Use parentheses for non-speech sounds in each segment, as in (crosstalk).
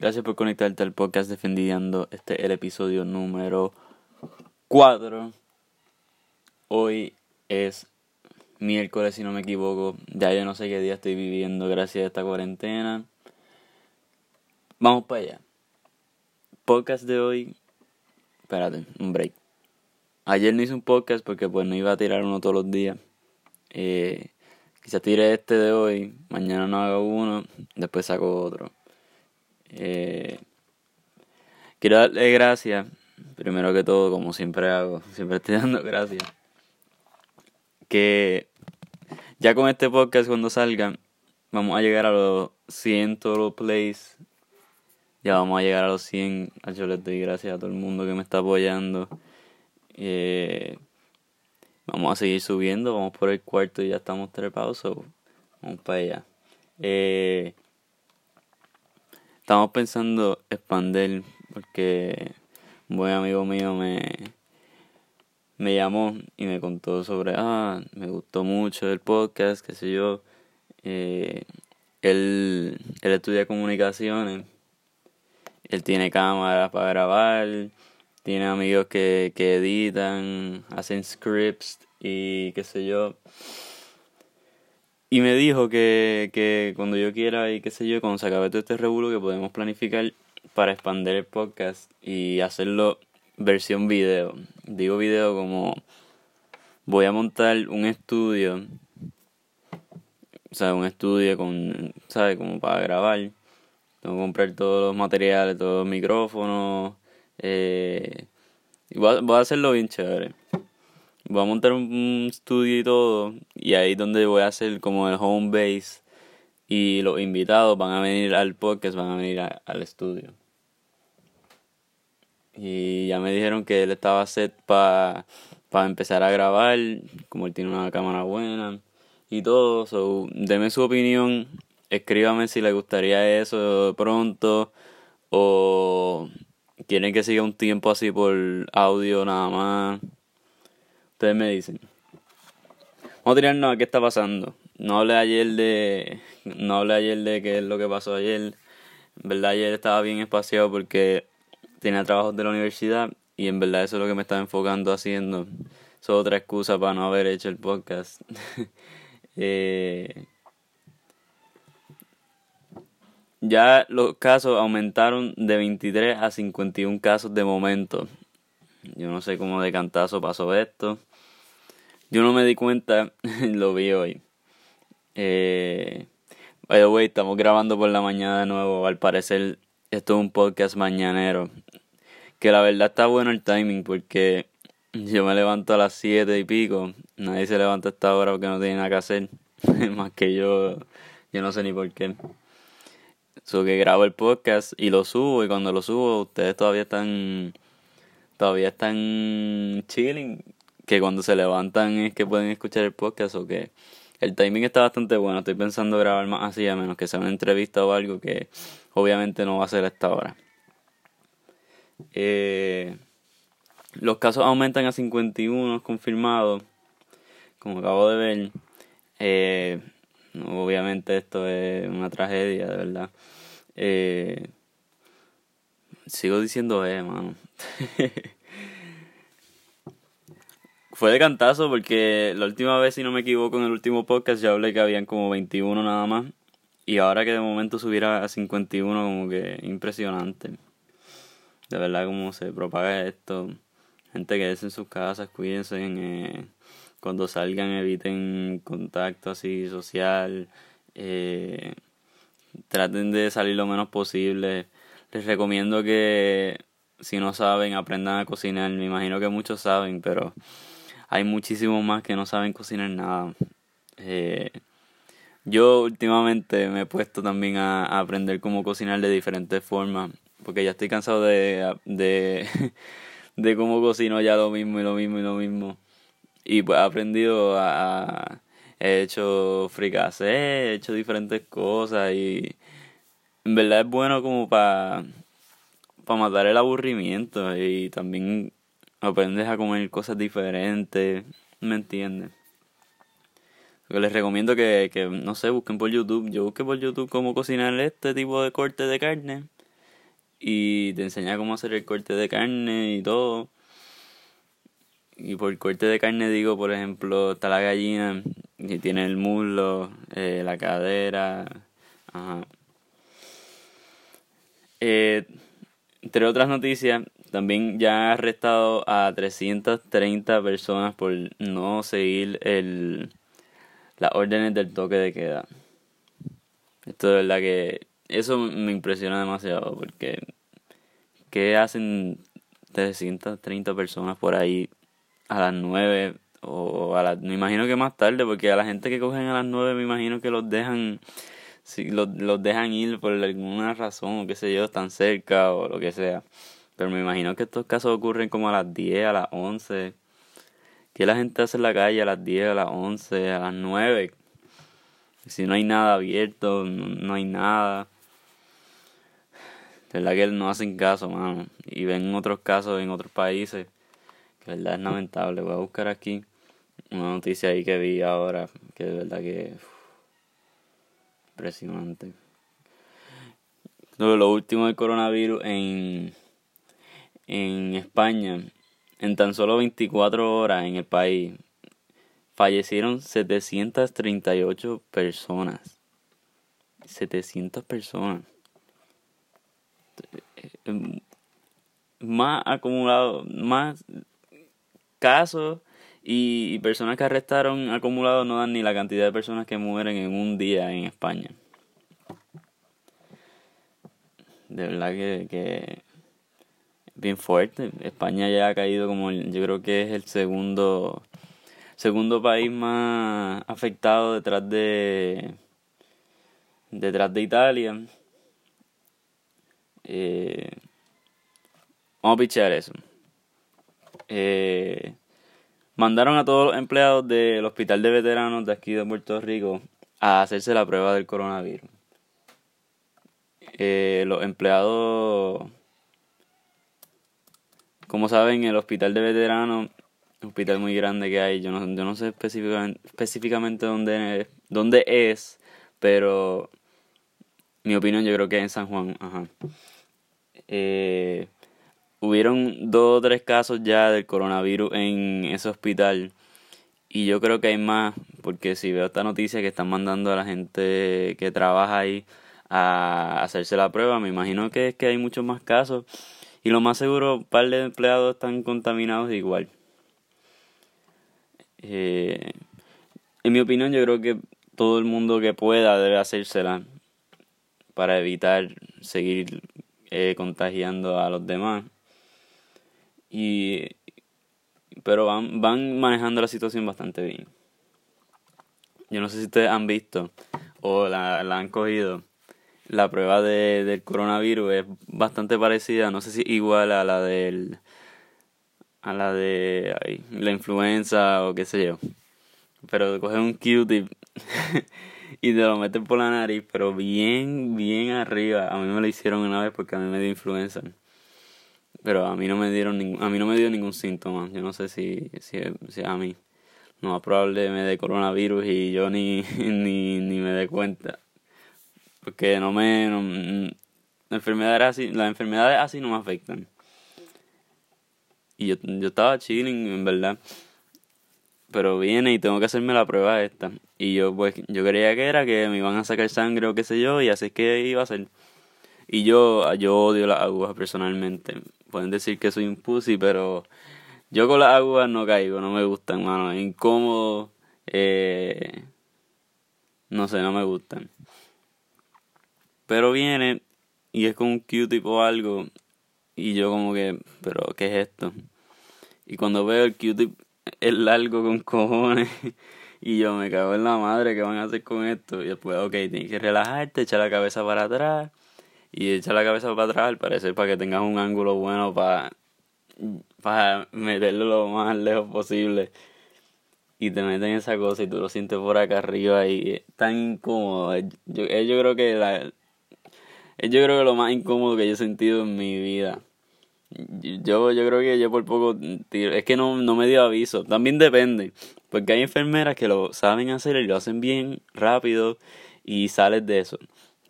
Gracias por conectarte al podcast Defendiendo. Este es el episodio número 4. Hoy es miércoles, si no me equivoco. Ya yo no sé qué día estoy viviendo gracias a esta cuarentena. Vamos para allá. Podcast de hoy. Espérate, un break. Ayer no hice un podcast porque pues no iba a tirar uno todos los días. Eh, quizás tire este de hoy, mañana no hago uno, después saco otro. Eh, quiero darle gracias, primero que todo, como siempre hago, (laughs) siempre estoy dando gracias. Que ya con este podcast cuando salga, vamos a llegar a los 100 total plays. Ya vamos a llegar a los 100. Yo les doy gracias a todo el mundo que me está apoyando. Eh, vamos a seguir subiendo, vamos por el cuarto y ya estamos trepados, vamos para allá. Eh, estamos pensando expandir porque un buen amigo mío me, me llamó y me contó sobre, ah, me gustó mucho el podcast, qué sé yo. Eh, él, él estudia comunicaciones, él tiene cámaras para grabar, tiene amigos que, que editan, hacen scripts y qué sé yo. Y me dijo que, que cuando yo quiera y qué sé yo, cuando se acabe todo este revuelo, que podemos planificar para expandir el podcast y hacerlo versión video. Digo video como voy a montar un estudio, o sea, un estudio con, ¿sabes? Como para grabar. Tengo que comprar todos los materiales, todos los micrófonos, eh, voy, a, hacerlo bien chévere. Voy a montar un, estudio y todo. Y ahí es donde voy a hacer como el home base. Y los invitados van a venir al podcast, van a venir al estudio. Y ya me dijeron que él estaba set para empezar a grabar. Como él tiene una cámara buena y todo. So, deme su opinión. Escríbame si le gustaría eso pronto. O quieren que siga un tiempo así por audio nada más. Ustedes me dicen. Vamos a tirarnos a qué está pasando. No hablé ayer de. No hablé ayer de qué es lo que pasó ayer. En verdad ayer estaba bien espaciado porque tenía trabajos de la universidad y en verdad eso es lo que me estaba enfocando haciendo. Es otra excusa para no haber hecho el podcast. (laughs) eh, ya los casos aumentaron de 23 a 51 casos de momento. Yo no sé cómo de cantazo pasó esto. Yo no me di cuenta, (laughs) lo vi hoy. Eh, by estamos grabando por la mañana de nuevo. Al parecer, esto es un podcast mañanero. Que la verdad está bueno el timing porque yo me levanto a las 7 y pico. Nadie se levanta a esta hora porque no tiene nada que hacer. (laughs) Más que yo, yo no sé ni por qué. So que grabo el podcast y lo subo y cuando lo subo ustedes todavía están todavía están chilling que cuando se levantan es que pueden escuchar el podcast o que el timing está bastante bueno. Estoy pensando grabar más así a menos que sea una entrevista o algo que obviamente no va a ser a esta hora. Eh, los casos aumentan a 51 confirmados, como acabo de ver. Eh, obviamente esto es una tragedia, de verdad. Eh, sigo diciendo eh, mano. (laughs) Fue de cantazo porque la última vez, si no me equivoco, en el último podcast ya hablé que habían como 21 nada más. Y ahora que de momento subiera a 51, como que impresionante. De verdad, como se propaga esto. Gente que es en sus casas, cuídense. Eh, cuando salgan, eviten contacto así social. Eh, traten de salir lo menos posible. Les recomiendo que si no saben, aprendan a cocinar. Me imagino que muchos saben, pero hay muchísimos más que no saben cocinar nada. Eh, yo últimamente me he puesto también a, aprender cómo cocinar de diferentes formas, porque ya estoy cansado de, de, (laughs) de cómo cocino ya lo mismo y lo mismo y lo mismo. Y pues he aprendido a he hecho fricase, he hecho diferentes cosas y en verdad es bueno como para para matar el aburrimiento y también aprendes a comer cosas diferentes, ¿me entiendes? les recomiendo que, que, no sé, busquen por YouTube. Yo busqué por YouTube cómo cocinar este tipo de corte de carne. y te enseña cómo hacer el corte de carne y todo. Y por corte de carne digo, por ejemplo, está la gallina y tiene el muslo, eh, la cadera. Ajá. Eh, entre otras noticias, también ya ha arrestado a 330 personas por no seguir el, las órdenes del toque de queda. Esto de verdad que eso me impresiona demasiado porque ¿qué hacen 330 personas por ahí a las 9 o a las me imagino que más tarde porque a la gente que cogen a las 9 me imagino que los dejan si los, los dejan ir por alguna razón o qué sé yo, están cerca o lo que sea. Pero me imagino que estos casos ocurren como a las 10, a las 11. Que la gente hace en la calle a las 10, a las 11, a las 9. Si no hay nada abierto, no, hay nada. De verdad que no hacen caso, mano. Y ven otros casos en otros países. Que de verdad es lamentable. Voy a buscar aquí una noticia ahí que vi ahora. Que de verdad que... impresionante. Lo último del coronavirus en en España, en tan solo 24 horas en el país, fallecieron 738 personas. 700 personas. Más acumulado, más casos y personas que arrestaron acumulados no dan ni la cantidad de personas que mueren en un día en España. De verdad que bien fuerte. España ya ha caído como yo creo que es el segundo segundo país más afectado detrás de detrás de Italia. Eh, vamos a pichar eso. Eh, mandaron a todos los empleados del hospital de veteranos de aquí de Puerto Rico a hacerse la prueba del coronavirus. Eh, los empleados como saben, el hospital de veteranos, hospital muy grande que hay, yo no, yo no sé específicamente, específicamente dónde, dónde es, pero mi opinión yo creo que es en San Juan. Ajá. Eh, hubieron dos o tres casos ya del coronavirus en ese hospital. Y yo creo que hay más, porque si veo esta noticia que están mandando a la gente que trabaja ahí a hacerse la prueba, me imagino que es que hay muchos más casos. Y lo más seguro, un par de empleados están contaminados igual. Eh, en mi opinión, yo creo que todo el mundo que pueda debe hacérsela para evitar seguir eh, contagiando a los demás. Y, pero van, van manejando la situación bastante bien. Yo no sé si ustedes han visto o la, la han cogido la prueba de, del coronavirus es bastante parecida, no sé si igual a la del a la de la influenza o qué sé yo. Pero coges un Q-tip (laughs) y te lo metes por la nariz, pero bien, bien arriba. A mí me lo hicieron una vez porque a mí me dio influenza. Pero a mí no me dieron a mí no me dio ningún síntoma. Yo no sé si, si, a mí. No, probable me dé coronavirus y yo ni, (laughs) ni, ni me dé cuenta. Porque no me... No, enfermedades así, las enfermedades así no me afectan. Y yo, yo estaba chilling, en verdad. Pero viene y tengo que hacerme la prueba esta. Y yo pues yo creía que era que me iban a sacar sangre o qué sé yo. Y así es que iba a ser. Y yo, yo odio las agujas personalmente. Pueden decir que soy un pussy, pero yo con las agujas no caigo, no me gustan, mano. Incómodo. Eh, no sé, no me gustan. Pero viene y es con un Q-tip o algo. Y yo como que, pero ¿qué es esto? Y cuando veo el Q-tip es largo con cojones. (laughs) Y yo me cago en la madre, ¿qué van a hacer con esto? Y después, ok, tienes que relajarte, echar la cabeza para atrás. Y echar la cabeza para atrás, al parecer, para que tengas un ángulo bueno para, para meterlo lo más lejos posible. Y te meten esa cosa y tú lo sientes por acá arriba y es tan incómodo. Yo, yo creo que la, es yo creo que lo más incómodo que yo he sentido en mi vida. Yo, yo creo que yo por poco es que no, no me dio aviso. También depende. Porque hay enfermeras que lo saben hacer y lo hacen bien rápido y sales de eso.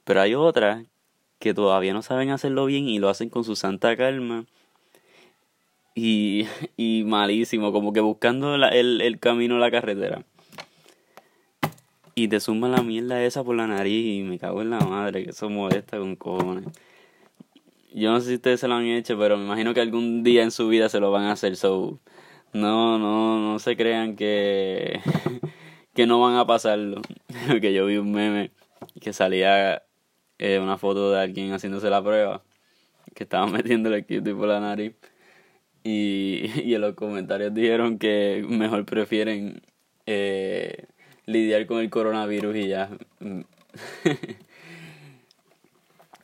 Pero hay otras que todavía no saben hacerlo bien y lo hacen con su santa calma. Y, (laughs) y malísimo, como que buscando el, el camino la carretera. Y te suman la mierda esa por la nariz y me cago en la madre, que eso molesta con cojones. Yo no sé si ustedes se lo han hecho, pero me imagino que algún día en su vida se lo van a hacer. So, no, no, no se crean que, (laughs) que no van a pasarlo. (laughs) Porque yo vi un meme que salía eh, una foto de alguien haciéndose la prueba, que estaba (laughs) metiendo el cutie por la nariz. Y, y en los comentarios dijeron que mejor prefieren eh, lidiar con el coronavirus y ya. (laughs)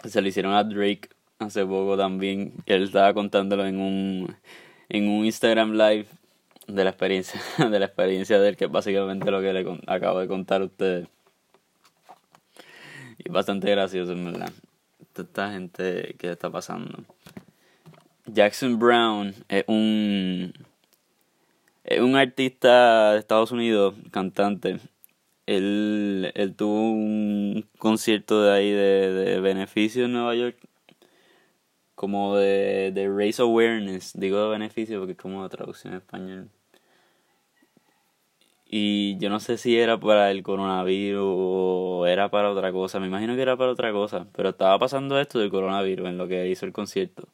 Se lo hicieron a Drake hace poco también. Él estaba contándolo en un, en un Instagram Live de la experiencia (laughs) de la experiencia de él, que es básicamente lo que le acabo de contar a ustedes. Y bastante gracioso, en verdad. Esta gente que está pasando. Jackson Brown es un es un artista de Estados Unidos, cantante. Él, él tuvo un concierto de ahí de, de beneficio en Nueva York como de, de race awareness, digo de beneficio porque es como traducción en español. Y yo no sé si era para el coronavirus o era para otra cosa, me imagino que era para otra cosa, pero estaba pasando esto del coronavirus en lo que hizo el concierto.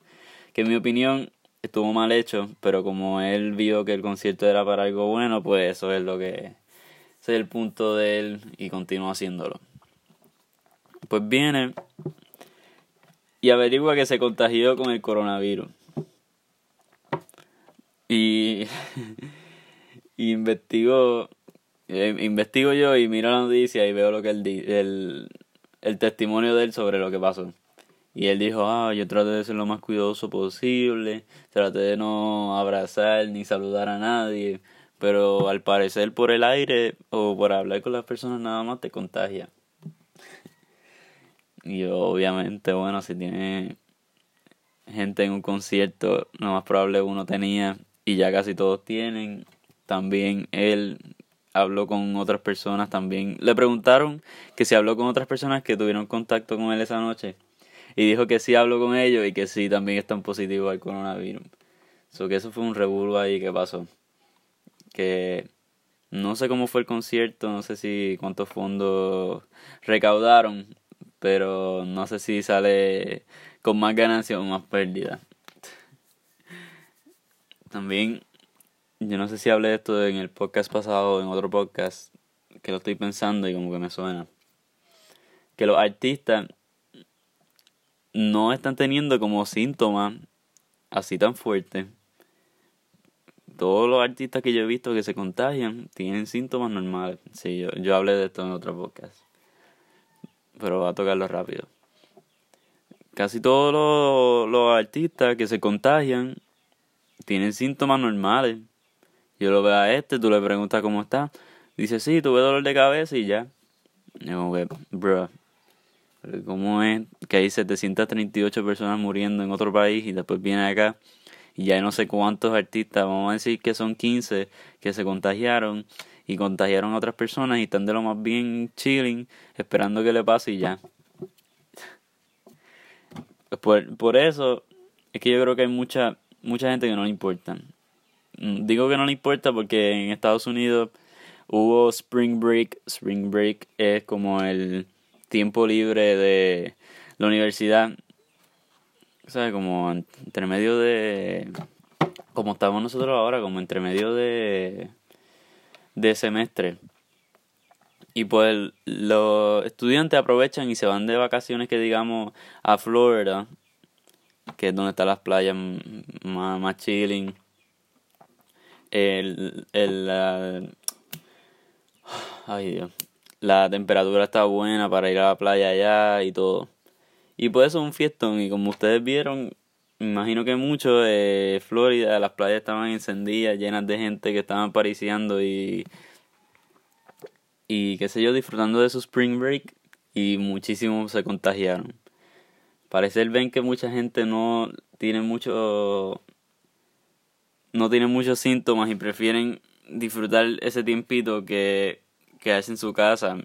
Que en mi opinión estuvo mal hecho, pero como él vio que el concierto era para algo bueno, pues eso es lo que... Ese es el punto de él y continúa haciéndolo. Pues viene y averigua que se contagió con el coronavirus. Y, (laughs) y investigo, eh, investigo yo y miro la noticia y veo lo que él el, el testimonio de él sobre lo que pasó. Y él dijo, ah, yo traté de ser lo más cuidadoso posible, traté de no abrazar ni saludar a nadie, pero al parecer por el aire o por hablar con las personas nada más te contagia. Y obviamente, bueno, si tiene gente en un concierto, lo más probable uno tenía y ya casi todos tienen. También él habló con otras personas también. Le preguntaron que si habló con otras personas que tuvieron contacto con él esa noche. Y dijo que sí habló con ellos y que sí también están positivos al coronavirus. So que eso fue un revuelo ahí que pasó. Que no sé cómo fue el concierto, no sé si cuántos fondos recaudaron, pero no sé si sale con más ganancia o más pérdida. También, yo no sé si hablé de esto en el podcast pasado o en otro podcast, que lo estoy pensando y como que me suena. Que los artistas no están teniendo como síntomas así tan fuertes. Todos los artistas que yo he visto que se contagian tienen síntomas normales. Sí, yo, yo hablé de esto en otro podcast pero va a tocarlo rápido. Casi todos los, artistas que se contagian tienen síntomas normales. Yo lo veo a este, tú le preguntas cómo está. Dice, sí, tuve dolor de cabeza y ya. Yo, bro, ¿cómo es que hay 738 personas muriendo en otro país y después viene acá y ya hay no sé cuántos artistas, vamos a decir que son 15 que se contagiaron y contagiaron a otras personas y están de lo más bien chilling, esperando que le pase y ya. Por, por eso es que yo creo que hay mucha, mucha gente que no le importa. Mm, digo que no le importa porque en Estados Unidos hubo Spring Break. Spring Break es como el tiempo libre de la universidad. Sea, como entre medio de... Como estamos nosotros ahora, como entre medio de de semestre. Y pues los estudiantes aprovechan y se van de vacaciones que digamos a Florida, que es donde están las playas más, más chilling. El, el, ay Dios, la temperatura está buena para ir a la playa allá y todo. Y pues un fiestón y como ustedes vieron, imagino que mucho de Florida, las playas estaban encendidas, llenas de gente que estaban apareciendo y, y qué sé yo, disfrutando de su spring break y muchísimos se contagiaron. Parece ven que mucha gente no tiene mucho no tiene muchos síntomas y prefieren disfrutar ese tiempito que quedarse en su casa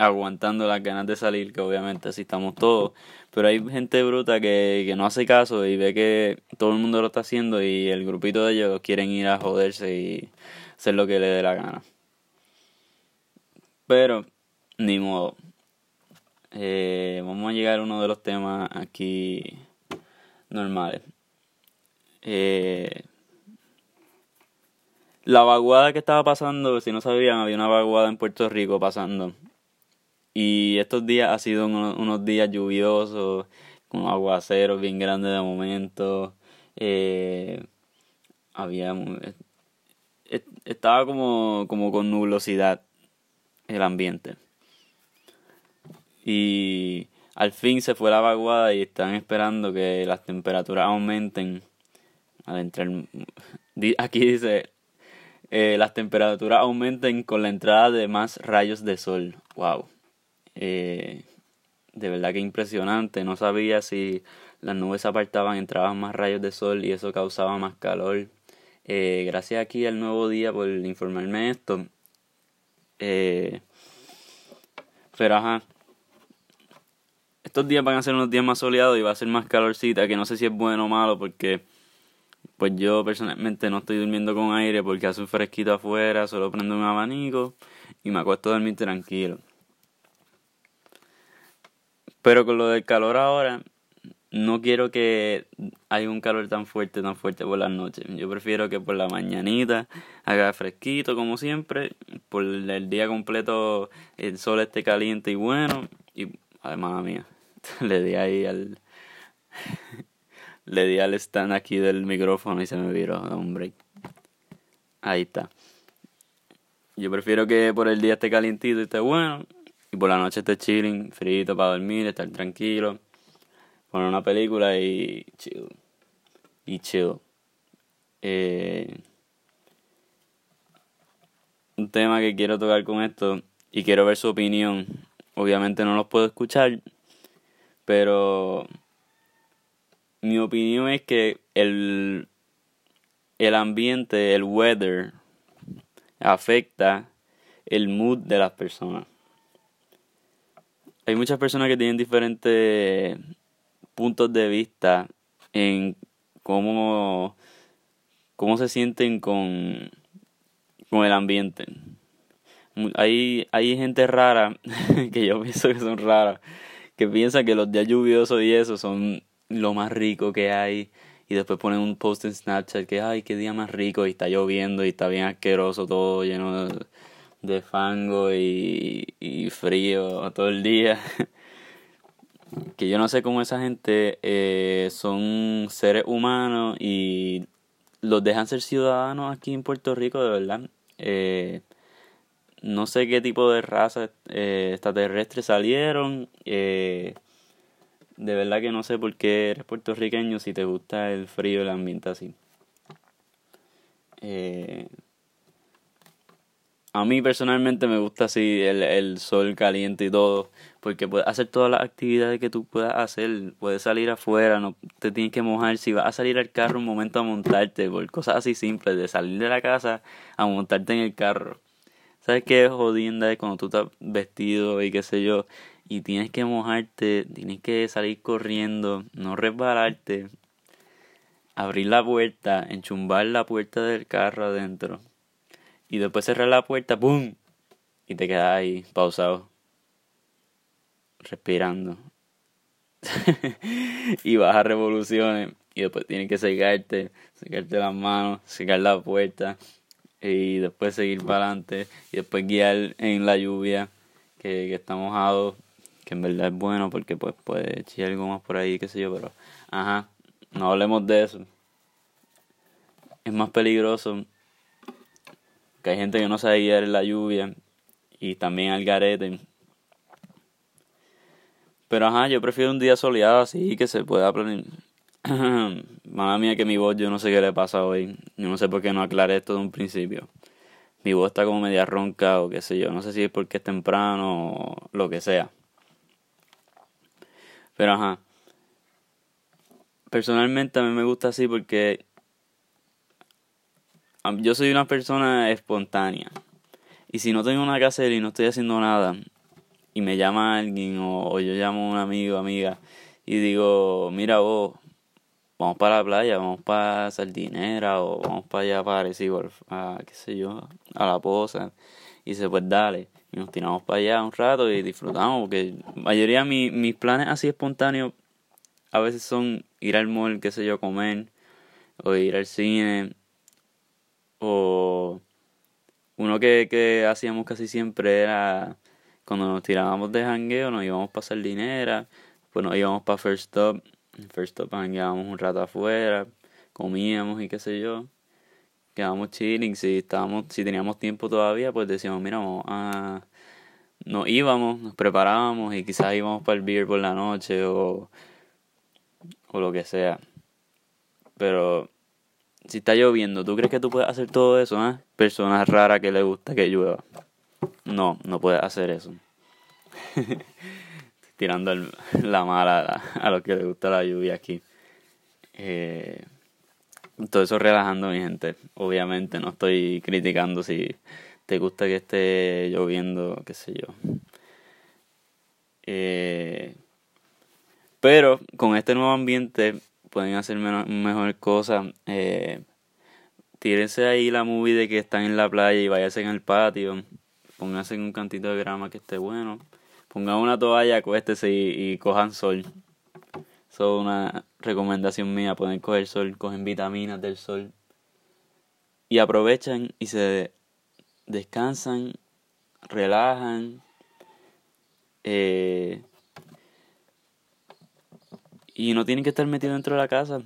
aguantando las ganas de salir, que obviamente así estamos todos. Pero hay gente bruta que, que no hace caso y ve que todo el mundo lo está haciendo y el grupito de ellos quieren ir a joderse y hacer lo que le dé la gana. Pero, ni modo. Eh, vamos a llegar a uno de los temas aquí normales. Eh, la vaguada que estaba pasando, si no sabían, había una vaguada en Puerto Rico pasando. Y estos días ha sido unos, días lluviosos, con aguaceros bien grandes de momento. Eh, había estaba como, como con nublosidad el ambiente. Y al fin se fue la vaguada y están esperando que las temperaturas aumenten. Aquí dice, eh, las temperaturas aumenten con la entrada de más rayos de sol. Wow. Eh, de verdad que impresionante. No sabía si las nubes se apartaban, entraban más rayos de sol y eso causaba más calor. Eh, gracias aquí al nuevo día por informarme esto. Eh, pero ajá. Estos días van a ser unos días más soleados y va a ser más calorcita, que no sé si es bueno o malo porque pues yo personalmente no estoy durmiendo con aire porque hace un fresquito afuera, solo prendo un abanico y me acuesto a dormir tranquilo. Pero con lo del calor ahora, no quiero que haya un calor tan fuerte, tan fuerte por las noches. Yo prefiero que por la mañanita haga fresquito como siempre, por el día completo el sol esté caliente y bueno. Y además mía, (laughs) le di ahí al (laughs) le di al stand aquí del micrófono y se me viró hombre Ahí está. Yo prefiero que por el día esté calientito y esté bueno. Y por la noche esté chilling, frito para dormir, estar tranquilo. Poner una película y chill. Y chill. Eh, un tema que quiero tocar con esto y quiero ver su opinión. Obviamente no los puedo escuchar, pero mi opinión es que el, el ambiente, el weather, afecta el mood de las personas. Hay muchas personas que tienen diferentes puntos de vista en cómo, cómo se sienten con, con el ambiente. Hay, hay gente rara, (laughs) que yo pienso que son raras, que piensan que los días lluviosos y eso son lo más rico que hay y después ponen un post en Snapchat que ay qué día más rico y está lloviendo y está bien asqueroso todo lleno de, fango y, y, frío todo el día. (laughs) Que yo no sé cómo esa gente eh, son seres humanos y los dejan ser ciudadanos aquí en Puerto Rico de verdad. Eh, no sé qué tipo de raza eh, extraterrestres salieron. De verdad que no sé por qué eres puertorriqueño si te gusta el frío el ambiente así. Eh, a mí personalmente me gusta así el, el sol caliente y todo, porque puedes hacer todas las actividades que tú puedas hacer, puedes salir afuera, no te tienes que mojar, si vas a salir al carro un momento a montarte, por cosas así simples, de salir de la casa a montarte en el carro. ¿Sabes qué es jodienda? Es cuando tú estás vestido y qué sé yo, y tienes que mojarte, tienes que salir corriendo, no resbalarte, abrir la puerta, enchumbar la puerta del carro adentro y después cerrar la puerta, ¡pum! Y te quedas ahí pausado, respirando. (laughs) y bajas revoluciones y después tienes que secarte, secarte las manos, secar la puerta y después seguir para adelante y después guiar en la lluvia que, que está mojado que en verdad es bueno porque pues puede echar algo más por ahí, qué sé yo, pero ajá, no hablemos de eso. Es más peligroso que hay gente que no sabe guiar en la lluvia y también al garete. Pero ajá, yo prefiero un día soleado así que se pueda planear. (clears throat) Mamá mía que mi voz yo no sé qué le pasa hoy. Yo no sé por qué no aclaré esto de un principio. Mi voz está como media ronca o qué sé yo. No sé si es porque es temprano o lo que sea. Pero ajá. Personalmente a mí me gusta así porque yo soy una persona espontánea. Y si no tengo nada que hacer y no estoy haciendo nada, y me llama alguien o, yo llamo a un amigo amiga y digo, mira vos, vamos para la playa, vamos para Sardinera o vamos para allá para Arecibo, a qué sé yo, a la posa. Y dice, pues dale. Y nos tiramos para allá un rato y disfrutamos, porque mayoría de mi, mis planes así espontáneos a veces son ir al mall, qué sé yo, comer, o ir al cine, o uno que, que hacíamos casi siempre era cuando nos tirábamos de jangueo, nos íbamos para Sardinera, pues nos íbamos para First Stop, First Stop jangueábamos un rato afuera, comíamos y qué sé yo, quedábamos chilling, si estábamos, si teníamos tiempo todavía, pues decíamos, mira, vamos a nos íbamos, nos preparábamos y quizás íbamos para el beer por la noche o, o lo que sea. Pero si está lloviendo, ¿tú crees que tú puedes hacer todo eso? Eh? Personas raras que le gusta que llueva. No, no puedes hacer eso. (laughs) Tirando la mala a, los que les gusta la lluvia aquí. Eh, todo eso relajando mi gente. Obviamente no estoy criticando si te gusta que esté lloviendo, qué sé yo. Eh, pero con este nuevo ambiente pueden hacer mejor cosas. Eh, tírense ahí la movie de que están en la playa y váyanse en el patio pónganse en un cantito de grama que esté bueno, pongan una toalla, acuéstese y, y cojan sol. Eso es una recomendación mía, pueden coger sol, cogen vitaminas del sol y aprovechan y se descansan, relajan, eh, y no tienen que estar metidos dentro de la casa.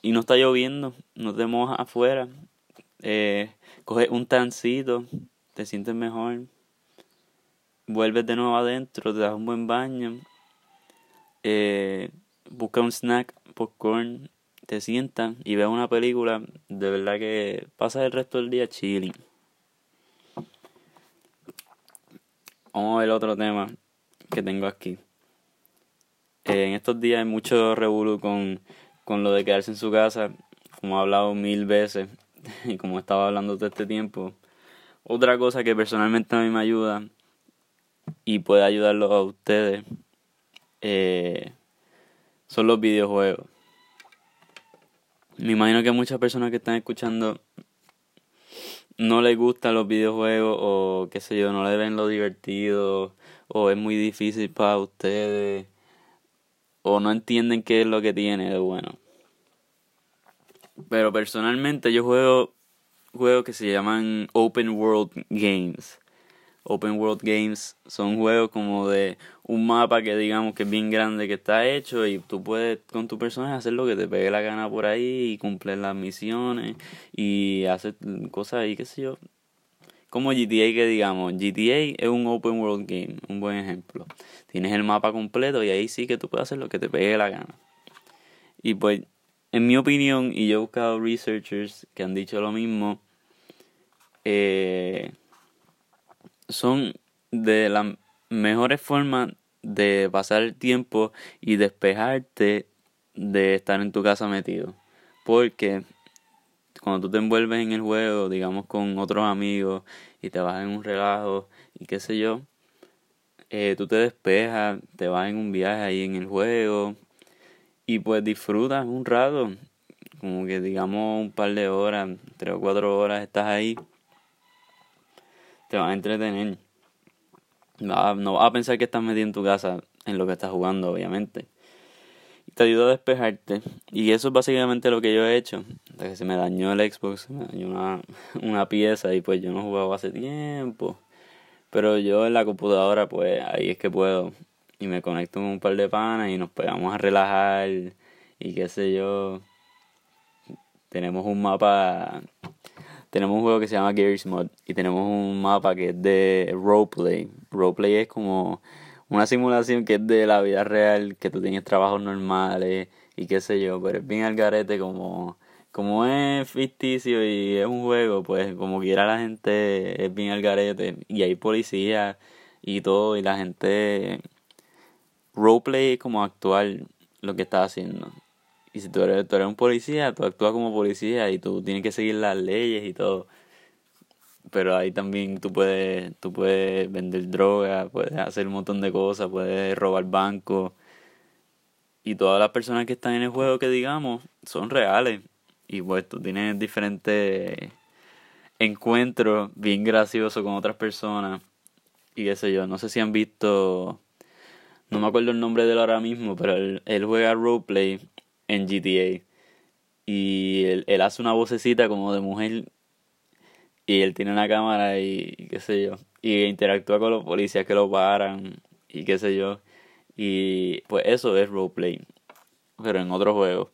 Y no está lloviendo, no te mojas afuera, eh, coge un tancito te sientes mejor, vuelves de nuevo adentro, te das un buen baño, eh, busca un snack, popcorn, te sientas y ves una película, de verdad que pasas el resto del día chilling. Vamos a ver otro tema que tengo aquí. Eh, en estos días hay mucho revuelo con, con lo de quedarse en su casa, como he hablado mil veces (laughs) y como estaba hablando todo este tiempo. Otra cosa que personalmente a mí me ayuda y puede ayudarlos a ustedes eh, son los videojuegos. Me imagino que muchas personas que están escuchando no les gustan los videojuegos o qué sé yo, no le ven lo divertido o es muy difícil para ustedes o no entienden qué es lo que tiene de bueno. Pero personalmente yo juego juegos que se llaman Open World Games. Open World Games son juegos como de un mapa que digamos que es bien grande que está hecho y tú puedes con tu personaje hacer lo que te pegue la gana por ahí y cumplir las misiones y hacer cosas ahí, qué sé yo. Como GTA que digamos, GTA es un open world game, un buen ejemplo. Tienes el mapa completo y ahí sí que tú puedes hacer lo que te pegue la gana. Y pues en mi opinión, y yo he buscado researchers que han dicho lo mismo, eh, son de las mejores formas de pasar el tiempo y despejarte de estar en tu casa metido. Porque cuando tú te envuelves en el juego, digamos con otros amigos, y te vas en un relajo y qué sé yo, eh, tú te despejas, te vas en un viaje ahí en el juego, y pues disfrutas un rato, como que digamos un par de horas, tres o cuatro horas estás ahí, te vas a entretener. No, vas a pensar que estás metido en tu casa en lo que estás jugando, obviamente. Te ayuda a despejarte. Y eso es básicamente lo que yo he hecho. Que se me dañó el Xbox, me dañó una, una pieza y pues yo no jugaba hace tiempo. Pero yo en la computadora, pues ahí es que puedo y me conecto con un par de panas y nos pegamos a relajar y qué sé yo. Tenemos un mapa, tenemos un juego que se llama Gears Mod y tenemos un mapa que es de roleplay. Roleplay es como una simulación que es de la vida real, que tú tienes trabajos normales y qué sé yo, pero es bien al garete como como es ficticio y es un juego, pues como quiera la gente es bien al garete y hay policías y todo y la gente roleplay es como actuar lo que estás haciendo. Y si tú eres, tú eres un policía, tú actúas como policía y tú tienes que seguir las leyes y todo. Pero ahí también tú puedes, tú puedes vender droga, puedes hacer un montón de cosas, puedes robar bancos. Y todas las personas que están en el juego que digamos son reales. Y pues tú tienes diferentes encuentros bien graciosos con otras personas. Y qué sé yo, no sé si han visto, no me acuerdo el nombre de él ahora mismo, pero él, él juega roleplay en GTA. Y él, él hace una vocecita como de mujer y él tiene una cámara y, qué sé yo, y interactúa con los policías que lo paran y qué sé yo. Y pues eso es roleplay, pero en otro juego.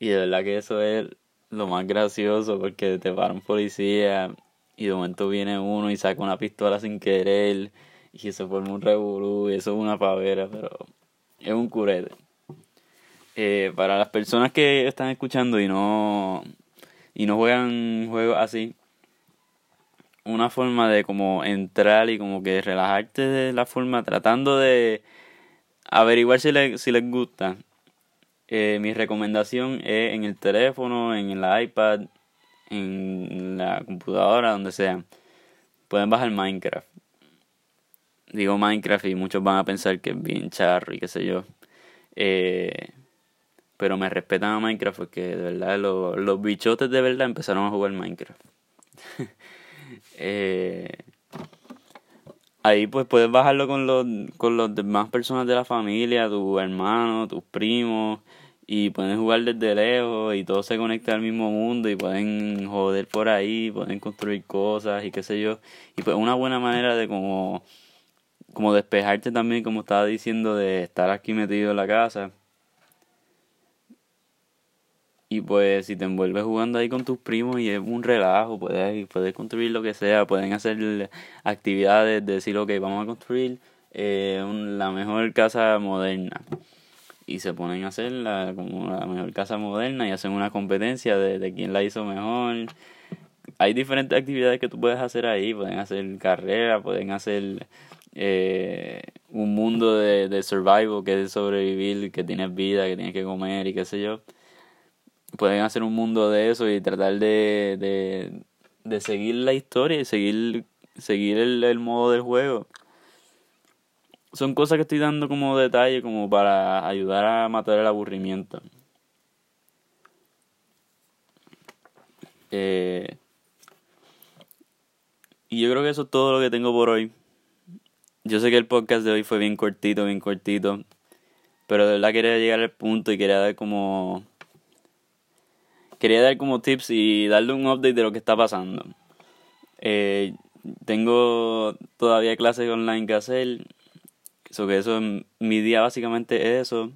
Y de verdad que eso es lo más gracioso porque te para policía y de momento viene uno y saca una pistola sin querer y se forma un revolú y eso es una pavera, pero es un curete. Eh, para las personas que están escuchando y no y no juegan juegos así, una forma de como entrar y como que relajarte de la forma tratando de averiguar si, le, si les gusta. Eh, mi recomendación es en el teléfono, en el iPad, en la computadora, donde sea. Pueden bajar Minecraft. Digo Minecraft y muchos van a pensar que es bien charro y qué sé yo. Eh, pero me respetan a Minecraft porque de verdad los, los bichotes de verdad empezaron a jugar Minecraft. (laughs) Eh, ahí pues puedes bajarlo con los, con los demás personas de la familia, tus hermanos, tus primos, y pueden jugar desde lejos y todo se conecta al mismo mundo y pueden joder por ahí, pueden construir cosas y qué sé yo. Y pues una buena manera de como, como despejarte también, como estaba diciendo, de estar aquí metido en la casa y pues si te envuelves jugando ahí con tus primos y es un relajo, puedes, puedes construir lo que sea, pueden hacer actividades, de decir, ok, vamos a construir eh, la mejor casa moderna. Y se ponen a hacer la, como la mejor casa moderna y hacen una competencia de, de quién la hizo mejor. Hay diferentes actividades que tú puedes hacer ahí, pueden hacer carrera, pueden hacer eh, un mundo de, de survival, que es sobrevivir, que tienes vida, que tienes que comer y qué sé yo pueden hacer un mundo de eso y tratar de, de, de seguir la historia y seguir, seguir el, el modo del juego. Son cosas que estoy dando como detalle como para ayudar a matar el aburrimiento. Eh, y yo creo que eso es todo lo que tengo por hoy. Yo sé que el podcast de hoy fue bien cortito, bien cortito. Pero de verdad quería llegar al punto y quería dar como quería dar como tips y darle un update de lo que está pasando. Eh, tengo todavía clases online que hacer. So que eso, mi día básicamente es eso.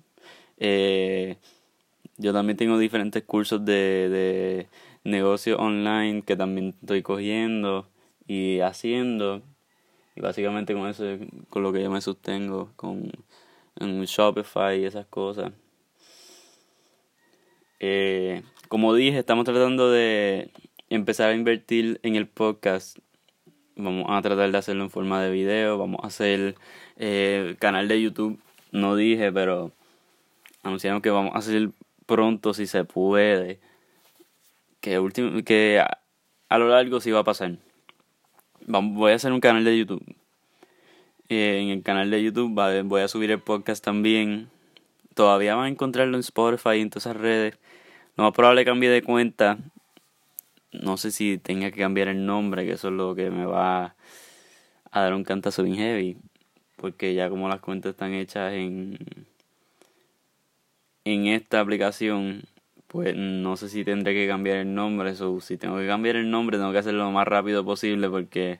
Eh, yo también tengo diferentes cursos de, de negocio online que también estoy cogiendo y haciendo. Y básicamente con eso con lo que yo me sostengo, con Shopify y esas cosas. Eh, como dije, estamos tratando de empezar a invertir en el podcast. Vamos a tratar de hacerlo en forma de video. Vamos a hacer eh, canal de YouTube. No dije, pero anunciamos que vamos a hacer pronto si se puede. Que, último, que a, lo largo sí va a pasar. Voy a hacer un canal de YouTube. Eh, en el canal de YouTube voy a subir el podcast también. Todavía van a encontrarlo en Spotify y en todas esas redes. Lo más probable cambie de cuenta. No sé si tenga que cambiar el nombre, que eso es lo que me va a dar un cantazo bien heavy. Porque ya como las cuentas están hechas en, en esta aplicación, pues no sé si tendré que cambiar el nombre. O si tengo que cambiar el nombre, tengo que hacerlo lo más rápido posible porque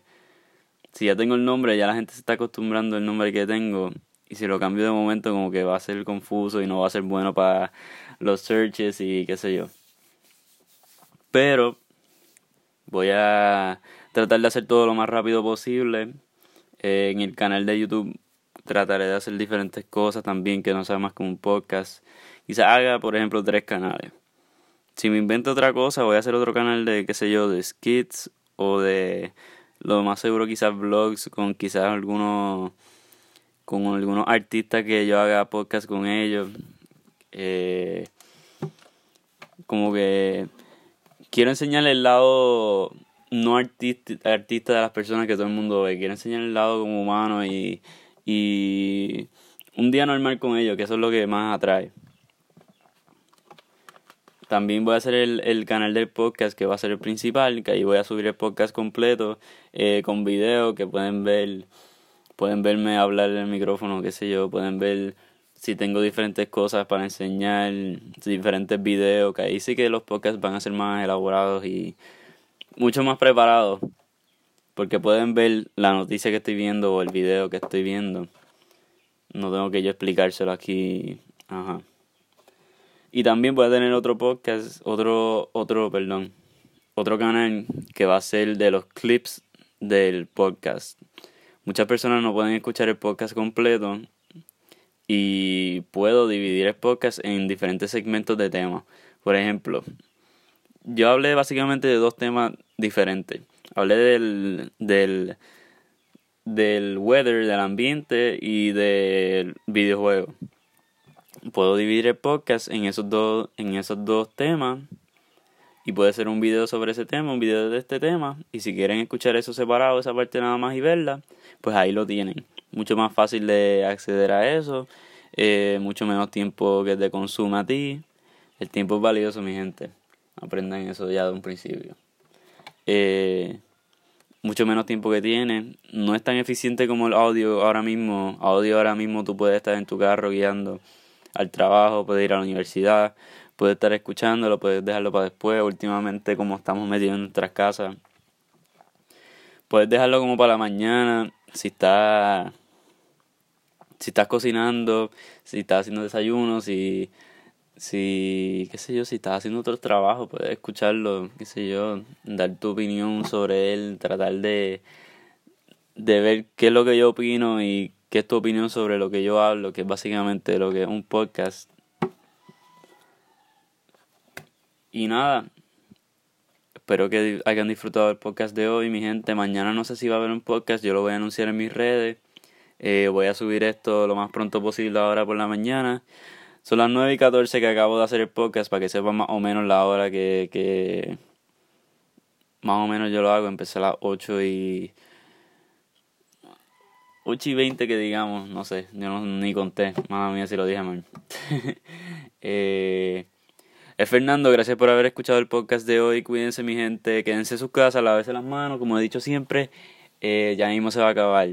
si ya tengo el nombre, ya la gente se está acostumbrando al nombre que tengo. Y si lo cambio de momento, como que va a ser confuso y no va a ser bueno para los searches y qué sé yo. Pero voy a tratar de hacer todo lo más rápido posible. Eh, en el canal de YouTube trataré de hacer diferentes cosas también que no sea más que un podcast. Quizás haga, por ejemplo, tres canales. Si me invento otra cosa, voy a hacer otro canal de, qué sé yo, de skits o de, lo más seguro, quizás vlogs con quizás algunos, con algunos artistas que yo haga podcast con ellos. Eh, como que quiero enseñarle el lado no artista, de las personas que todo el mundo ve. Quiero enseñar el lado como humano y, y un día normal con ellos, que eso es lo que más atrae. También voy a hacer el, el canal del podcast que va a ser el principal, que ahí voy a subir el podcast completo eh, con video que pueden ver, pueden verme hablar en el micrófono, qué sé yo, pueden ver si tengo diferentes cosas para enseñar, diferentes videos, que ahí sí que los podcasts van a ser más elaborados y mucho más preparados, porque pueden ver la noticia que estoy viendo o el video que estoy viendo. No tengo que yo explicárselo aquí. Ajá. Y también voy a tener otro podcast, otro, otro, perdón, otro canal que va a ser de los clips del podcast. Muchas personas no pueden escuchar el podcast completo y puedo dividir el podcast en diferentes segmentos de temas. Por ejemplo, yo hablé básicamente de dos temas diferentes. Hablé del, del, del weather, del ambiente y del videojuego puedo dividir el podcast en esos dos, en esos dos temas. Y puede ser un video sobre ese tema, un video de este tema. Y si quieren escuchar eso separado, esa parte nada más y verla, pues ahí lo tienen. Mucho más fácil de acceder a eso. Eh, mucho menos tiempo que te consume a ti. El tiempo es valioso, mi gente. Aprendan eso ya de un principio. Eh, mucho menos tiempo que tiene. No es tan eficiente como el audio ahora mismo. Audio ahora mismo tú puedes estar en tu carro guiando al trabajo, puedes ir a la universidad, puedes estar escuchándolo, puedes dejarlo para después. Últimamente, como estamos metidos en nuestras casas, puedes dejarlo como para la mañana. Si estás, si estás cocinando, si estás haciendo desayuno, si, si, qué sé yo, si estás haciendo otros trabajos, puedes escucharlo, qué sé yo, dar tu opinión sobre él, tratar de, de ver qué es lo que yo opino y qué es tu opinión sobre lo que yo hablo, que es básicamente lo que es un podcast. Y nada, espero que hayan disfrutado el podcast de hoy, mi gente. Mañana no sé si va a haber un podcast, yo lo voy a anunciar en mis redes. Eh, voy a subir esto lo más pronto posible ahora por la mañana. Son las 9 y 14 que acabo de hacer el podcast para que sepan más o menos la hora que, más o menos yo lo hago. Empecé a las 8 y 8 y 20 que digamos, no sé, yo no, ni conté, mamá mía si lo dije mal. (laughs) eh, es Fernando, gracias por haber escuchado el podcast de hoy, cuídense mi gente, quédense en sus casas, lávense las manos, como he dicho siempre, eh, ya mismo se va a acabar,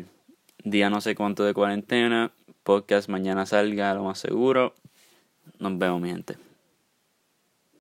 día no sé cuánto de cuarentena, podcast mañana salga, lo más seguro, nos vemos mi gente.